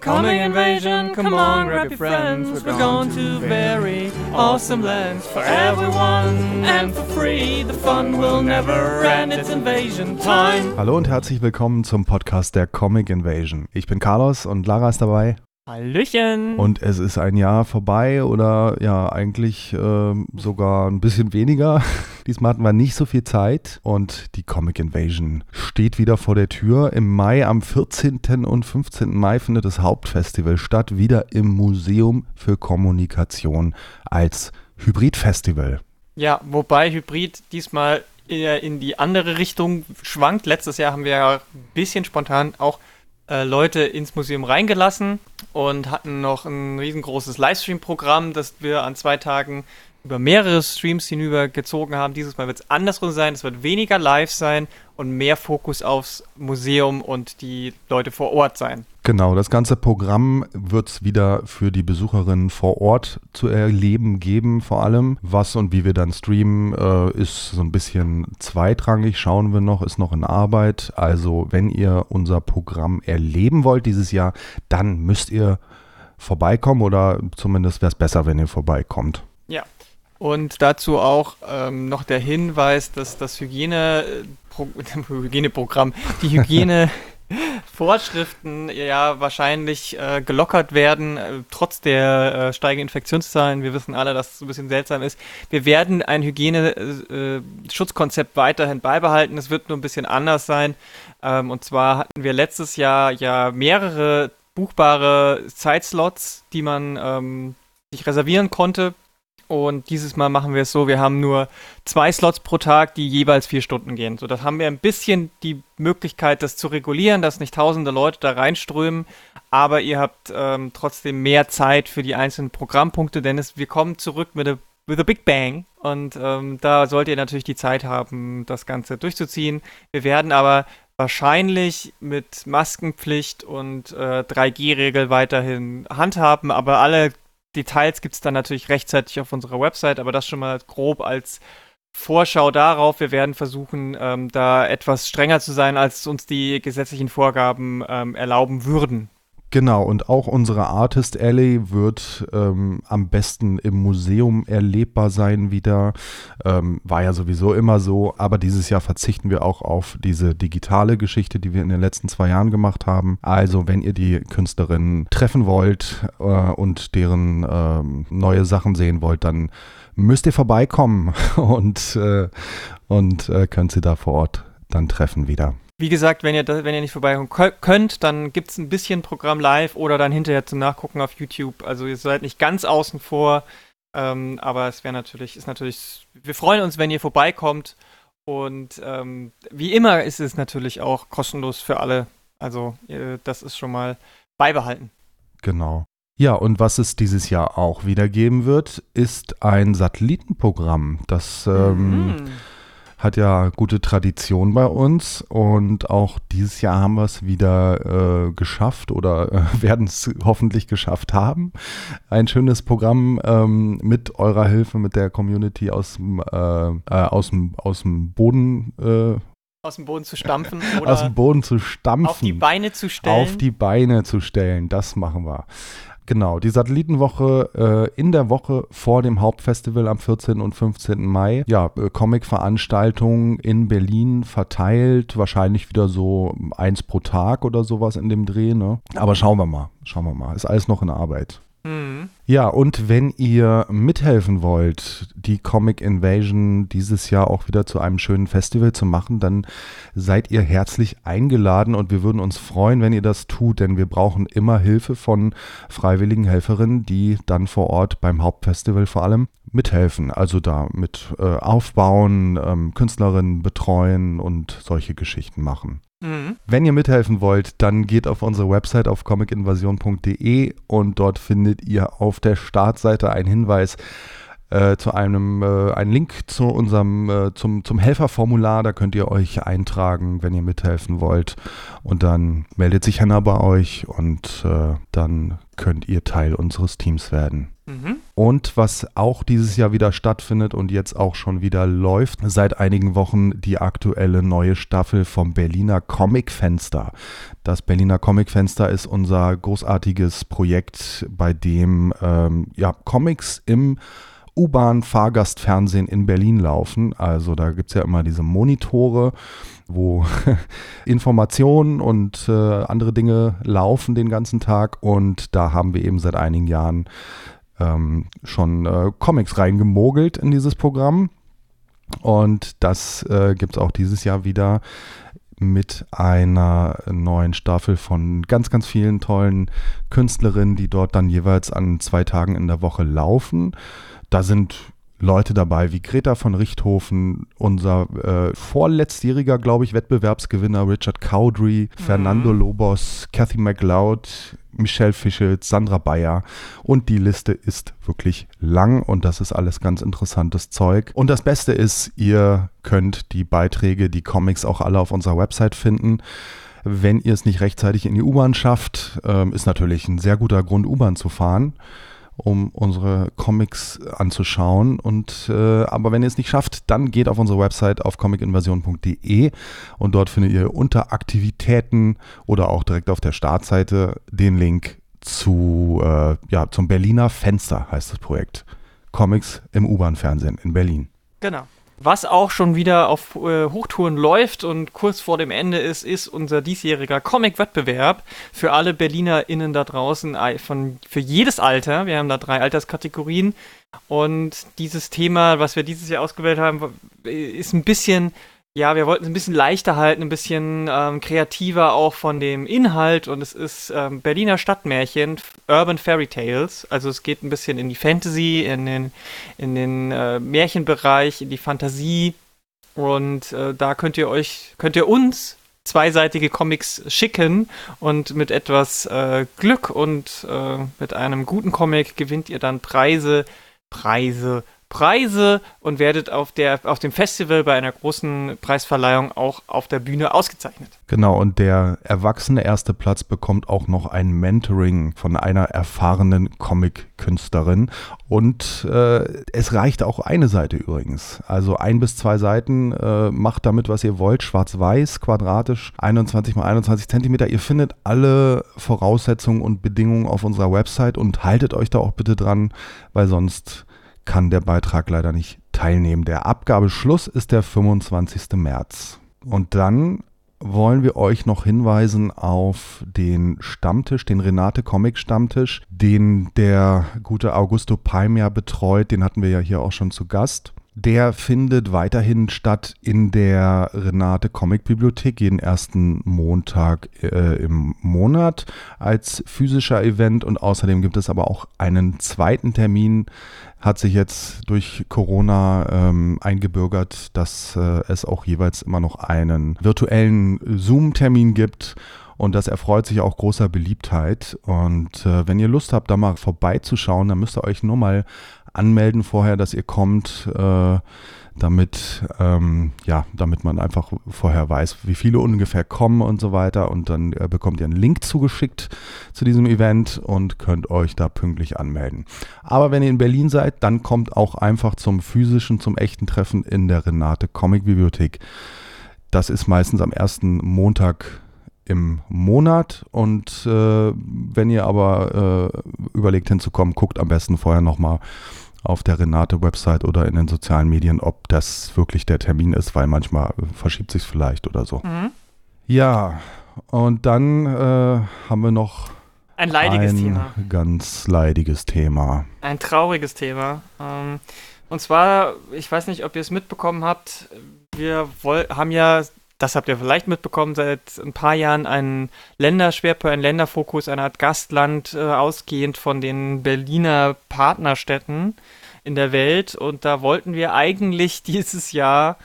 Coming invasion, come on, grab your friends. We're going to very awesome lands for everyone and for free. The fun will never end. It's invasion time. Hallo und herzlich willkommen zum Podcast der Comic Invasion. Ich bin Carlos und Lara ist dabei. Hallöchen. Und es ist ein Jahr vorbei oder ja, eigentlich äh, sogar ein bisschen weniger. Diesmal hatten wir nicht so viel Zeit und die Comic Invasion steht wieder vor der Tür. Im Mai, am 14. und 15. Mai findet das Hauptfestival statt, wieder im Museum für Kommunikation als Hybridfestival. Ja, wobei Hybrid diesmal eher in die andere Richtung schwankt. Letztes Jahr haben wir ja ein bisschen spontan auch äh, Leute ins Museum reingelassen und hatten noch ein riesengroßes Livestream-Programm, das wir an zwei Tagen über mehrere Streams hinüber gezogen haben. Dieses Mal wird es andersrum sein. Es wird weniger live sein und mehr Fokus aufs Museum und die Leute vor Ort sein. Genau, das ganze Programm wird es wieder für die Besucherinnen vor Ort zu erleben geben, vor allem. Was und wie wir dann streamen, äh, ist so ein bisschen zweitrangig, schauen wir noch, ist noch in Arbeit. Also wenn ihr unser Programm erleben wollt dieses Jahr, dann müsst ihr vorbeikommen oder zumindest wäre es besser, wenn ihr vorbeikommt. Ja, und dazu auch ähm, noch der Hinweis, dass das Hygiene, Pro Hygieneprogramm, die Hygiene Vorschriften ja wahrscheinlich äh, gelockert werden, äh, trotz der äh, steigenden Infektionszahlen. Wir wissen alle, dass es ein bisschen seltsam ist. Wir werden ein Hygieneschutzkonzept weiterhin beibehalten. Es wird nur ein bisschen anders sein. Ähm, und zwar hatten wir letztes Jahr ja mehrere buchbare Zeitslots, die man ähm, sich reservieren konnte und dieses Mal machen wir es so, wir haben nur zwei Slots pro Tag, die jeweils vier Stunden gehen. So, das haben wir ein bisschen die Möglichkeit, das zu regulieren, dass nicht tausende Leute da reinströmen, aber ihr habt ähm, trotzdem mehr Zeit für die einzelnen Programmpunkte, denn es, wir kommen zurück mit a, with a Big Bang und ähm, da sollt ihr natürlich die Zeit haben, das Ganze durchzuziehen. Wir werden aber wahrscheinlich mit Maskenpflicht und äh, 3G-Regel weiterhin handhaben, aber alle Details gibt es dann natürlich rechtzeitig auf unserer Website, aber das schon mal grob als Vorschau darauf. Wir werden versuchen, ähm, da etwas strenger zu sein, als uns die gesetzlichen Vorgaben ähm, erlauben würden. Genau, und auch unsere Artist Alley wird ähm, am besten im Museum erlebbar sein wieder. Ähm, war ja sowieso immer so, aber dieses Jahr verzichten wir auch auf diese digitale Geschichte, die wir in den letzten zwei Jahren gemacht haben. Also, wenn ihr die Künstlerinnen treffen wollt äh, und deren ähm, neue Sachen sehen wollt, dann müsst ihr vorbeikommen und, äh, und äh, könnt sie da vor Ort dann treffen wieder. Wie gesagt, wenn ihr, das, wenn ihr nicht vorbeikommen könnt, dann gibt es ein bisschen Programm live oder dann hinterher zum Nachgucken auf YouTube. Also ihr seid nicht ganz außen vor, ähm, aber es wäre natürlich, ist natürlich, wir freuen uns, wenn ihr vorbeikommt. Und ähm, wie immer ist es natürlich auch kostenlos für alle. Also äh, das ist schon mal beibehalten. Genau. Ja, und was es dieses Jahr auch wieder geben wird, ist ein Satellitenprogramm, das ähm, mhm hat ja gute Tradition bei uns und auch dieses Jahr haben wir es wieder äh, geschafft oder äh, werden es hoffentlich geschafft haben. Ein schönes Programm ähm, mit eurer Hilfe, mit der Community aus dem, äh, äh aus dem, aus dem Boden äh, aus dem Boden zu stampfen oder aus dem Boden zu stampfen. Auf die Beine zu stellen. Auf die Beine zu stellen, das machen wir. Genau, die Satellitenwoche äh, in der Woche vor dem Hauptfestival am 14. und 15. Mai. Ja, äh, Comic-Veranstaltungen in Berlin verteilt, wahrscheinlich wieder so eins pro Tag oder sowas in dem Dreh, ne? Aber schauen wir mal, schauen wir mal. Ist alles noch in Arbeit. Mhm. Ja, und wenn ihr mithelfen wollt, die Comic Invasion dieses Jahr auch wieder zu einem schönen Festival zu machen, dann seid ihr herzlich eingeladen und wir würden uns freuen, wenn ihr das tut, denn wir brauchen immer Hilfe von freiwilligen Helferinnen, die dann vor Ort beim Hauptfestival vor allem mithelfen. Also da mit äh, aufbauen, ähm, Künstlerinnen betreuen und solche Geschichten machen. Mhm. Wenn ihr mithelfen wollt, dann geht auf unsere Website auf comicinvasion.de und dort findet ihr auf der Startseite einen Hinweis äh, zu einem äh, einen Link zu unserem äh, zum, zum Helferformular. Da könnt ihr euch eintragen, wenn ihr mithelfen wollt. Und dann meldet sich Hannah bei euch und äh, dann könnt ihr Teil unseres Teams werden. Mhm. Und was auch dieses Jahr wieder stattfindet und jetzt auch schon wieder läuft, seit einigen Wochen die aktuelle neue Staffel vom Berliner Comicfenster. Das Berliner Comicfenster ist unser großartiges Projekt, bei dem ähm, ja, Comics im U-Bahn-Fahrgastfernsehen in Berlin laufen. Also da gibt es ja immer diese Monitore, wo Informationen und äh, andere Dinge laufen den ganzen Tag. Und da haben wir eben seit einigen Jahren ähm, schon äh, Comics reingemogelt in dieses Programm. Und das äh, gibt es auch dieses Jahr wieder mit einer neuen Staffel von ganz, ganz vielen tollen Künstlerinnen, die dort dann jeweils an zwei Tagen in der Woche laufen. Da sind Leute dabei wie Greta von Richthofen, unser äh, vorletztjähriger, glaube ich, Wettbewerbsgewinner Richard Cowdery, mhm. Fernando Lobos, Cathy McLeod, Michelle Fischels, Sandra Bayer und die Liste ist wirklich lang und das ist alles ganz interessantes Zeug. Und das Beste ist, ihr könnt die Beiträge, die Comics auch alle auf unserer Website finden. Wenn ihr es nicht rechtzeitig in die U-Bahn schafft, ähm, ist natürlich ein sehr guter Grund, U-Bahn zu fahren um unsere Comics anzuschauen. Und äh, aber wenn ihr es nicht schafft, dann geht auf unsere Website auf comicinvasion.de und dort findet ihr unter Aktivitäten oder auch direkt auf der Startseite den Link zu äh, ja zum Berliner Fenster heißt das Projekt. Comics im U-Bahn-Fernsehen in Berlin. Genau. Was auch schon wieder auf äh, Hochtouren läuft und kurz vor dem Ende ist, ist unser diesjähriger Comic-Wettbewerb für alle BerlinerInnen da draußen, von, für jedes Alter. Wir haben da drei Alterskategorien. Und dieses Thema, was wir dieses Jahr ausgewählt haben, ist ein bisschen ja, wir wollten es ein bisschen leichter halten, ein bisschen ähm, kreativer auch von dem Inhalt. Und es ist ähm, Berliner Stadtmärchen, Urban Fairy Tales. Also es geht ein bisschen in die Fantasy, in den, in den äh, Märchenbereich, in die Fantasie. Und äh, da könnt ihr euch, könnt ihr uns zweiseitige Comics schicken. Und mit etwas äh, Glück und äh, mit einem guten Comic gewinnt ihr dann Preise, Preise, Preise und werdet auf, der, auf dem Festival bei einer großen Preisverleihung auch auf der Bühne ausgezeichnet. Genau, und der erwachsene erste Platz bekommt auch noch ein Mentoring von einer erfahrenen Comic-Künstlerin. Und äh, es reicht auch eine Seite übrigens. Also ein bis zwei Seiten, äh, macht damit, was ihr wollt. Schwarz-Weiß, quadratisch, 21 mal 21 Zentimeter. Ihr findet alle Voraussetzungen und Bedingungen auf unserer Website und haltet euch da auch bitte dran, weil sonst kann der Beitrag leider nicht teilnehmen. Der Abgabeschluss ist der 25. März. Und dann wollen wir euch noch hinweisen auf den Stammtisch, den Renate Comic Stammtisch, den der gute Augusto Palmer betreut. Den hatten wir ja hier auch schon zu Gast. Der findet weiterhin statt in der Renate Comic Bibliothek jeden ersten Montag äh, im Monat als physischer Event und außerdem gibt es aber auch einen zweiten Termin. Hat sich jetzt durch Corona ähm, eingebürgert, dass äh, es auch jeweils immer noch einen virtuellen Zoom-Termin gibt. Und das erfreut sich auch großer Beliebtheit. Und äh, wenn ihr Lust habt, da mal vorbeizuschauen, dann müsst ihr euch nur mal anmelden vorher, dass ihr kommt, äh, damit, ähm, ja, damit man einfach vorher weiß, wie viele ungefähr kommen und so weiter. Und dann äh, bekommt ihr einen Link zugeschickt zu diesem Event und könnt euch da pünktlich anmelden. Aber wenn ihr in Berlin seid, dann kommt auch einfach zum physischen, zum echten Treffen in der Renate Comic Bibliothek. Das ist meistens am ersten Montag im Monat. Und äh, wenn ihr aber äh, überlegt hinzukommen, guckt am besten vorher nochmal auf der Renate-Website oder in den sozialen Medien, ob das wirklich der Termin ist, weil manchmal verschiebt sich vielleicht oder so. Mhm. Ja, und dann äh, haben wir noch ein leidiges ein Thema. Ganz leidiges Thema. Ein trauriges Thema. Ähm, und zwar, ich weiß nicht, ob ihr es mitbekommen habt, wir haben ja das habt ihr vielleicht mitbekommen, seit ein paar Jahren ein Länderschwerpunkt, ein Länderfokus, eine Art Gastland äh, ausgehend von den Berliner Partnerstädten in der Welt. Und da wollten wir eigentlich dieses Jahr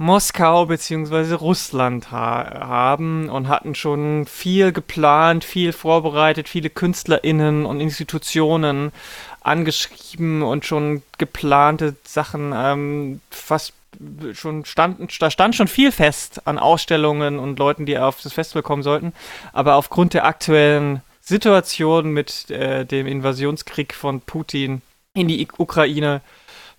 Moskau bzw. Russland ha haben und hatten schon viel geplant, viel vorbereitet, viele KünstlerInnen und Institutionen angeschrieben und schon geplante Sachen ähm, fast schon standen, da stand schon viel fest an Ausstellungen und Leuten, die auf das Festival kommen sollten. Aber aufgrund der aktuellen Situation mit äh, dem Invasionskrieg von Putin in die Ukraine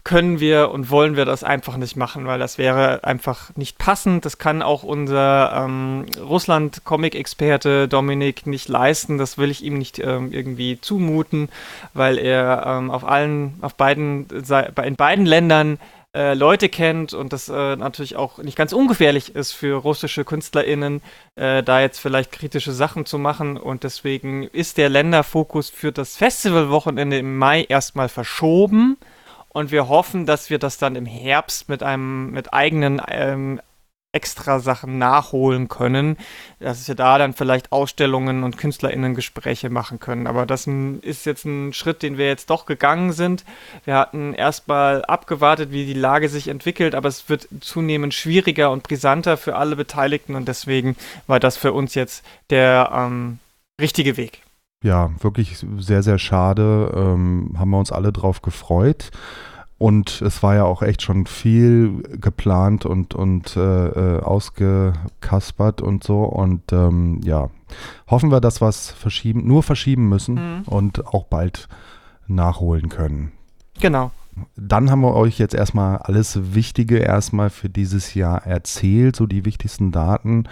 können wir und wollen wir das einfach nicht machen, weil das wäre einfach nicht passend. Das kann auch unser ähm, Russland-Comic-Experte Dominik nicht leisten. Das will ich ihm nicht ähm, irgendwie zumuten, weil er ähm, auf allen, auf beiden, in beiden Ländern äh, Leute kennt und das äh, natürlich auch nicht ganz ungefährlich ist für russische KünstlerInnen, äh, da jetzt vielleicht kritische Sachen zu machen. Und deswegen ist der Länderfokus für das Festivalwochenende im Mai erstmal verschoben. Und wir hoffen, dass wir das dann im Herbst mit einem, mit eigenen ähm, extra Sachen nachholen können, dass wir da dann vielleicht Ausstellungen und KünstlerInnen-Gespräche machen können. Aber das ist jetzt ein Schritt, den wir jetzt doch gegangen sind. Wir hatten erstmal abgewartet, wie die Lage sich entwickelt, aber es wird zunehmend schwieriger und brisanter für alle Beteiligten und deswegen war das für uns jetzt der ähm, richtige Weg. Ja, wirklich sehr, sehr schade. Ähm, haben wir uns alle drauf gefreut. Und es war ja auch echt schon viel geplant und, und äh, äh, ausgekaspert und so. Und ähm, ja, hoffen wir, dass wir es verschieben, nur verschieben müssen mhm. und auch bald nachholen können. Genau. Dann haben wir euch jetzt erstmal alles Wichtige erstmal für dieses Jahr erzählt, so die wichtigsten Daten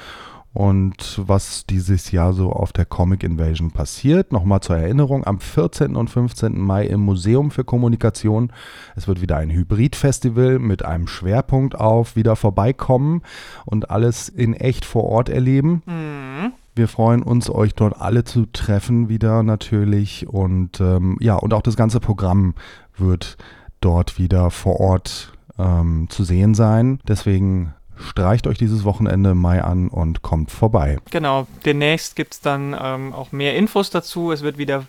und was dieses Jahr so auf der Comic Invasion passiert. Nochmal zur Erinnerung, am 14. und 15. Mai im Museum für Kommunikation. Es wird wieder ein Hybrid-Festival mit einem Schwerpunkt auf wieder vorbeikommen und alles in echt vor Ort erleben. Mhm. Wir freuen uns, euch dort alle zu treffen wieder natürlich. Und ähm, ja, und auch das ganze Programm wird dort wieder vor Ort ähm, zu sehen sein. Deswegen streicht euch dieses Wochenende Mai an und kommt vorbei. Genau, demnächst gibt es dann ähm, auch mehr Infos dazu. Es wird wieder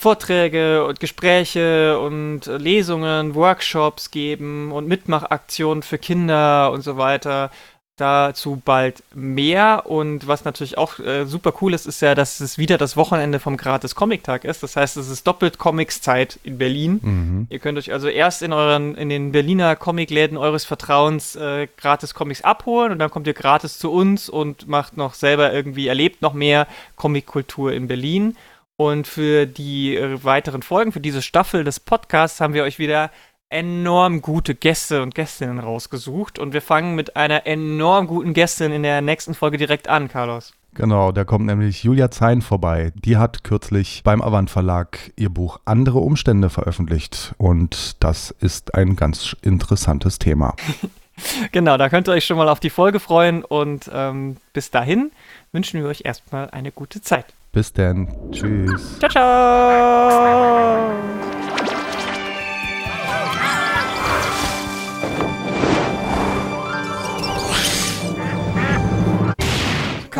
Vorträge und Gespräche und Lesungen, Workshops geben und Mitmachaktionen für Kinder und so weiter. Dazu bald mehr. Und was natürlich auch äh, super cool ist, ist ja, dass es wieder das Wochenende vom Gratis Comic Tag ist. Das heißt, es ist doppelt Comics-Zeit in Berlin. Mhm. Ihr könnt euch also erst in euren, in den Berliner Comicläden eures Vertrauens äh, gratis Comics abholen und dann kommt ihr gratis zu uns und macht noch selber irgendwie, erlebt noch mehr Comic-Kultur in Berlin. Und für die äh, weiteren Folgen, für diese Staffel des Podcasts haben wir euch wieder enorm gute Gäste und Gästinnen rausgesucht und wir fangen mit einer enorm guten Gästin in der nächsten Folge direkt an, Carlos. Genau, da kommt nämlich Julia Zein vorbei. Die hat kürzlich beim Avant Verlag ihr Buch Andere Umstände veröffentlicht und das ist ein ganz interessantes Thema. genau, da könnt ihr euch schon mal auf die Folge freuen und ähm, bis dahin wünschen wir euch erstmal eine gute Zeit. Bis dann. Tschüss. Ciao, ciao.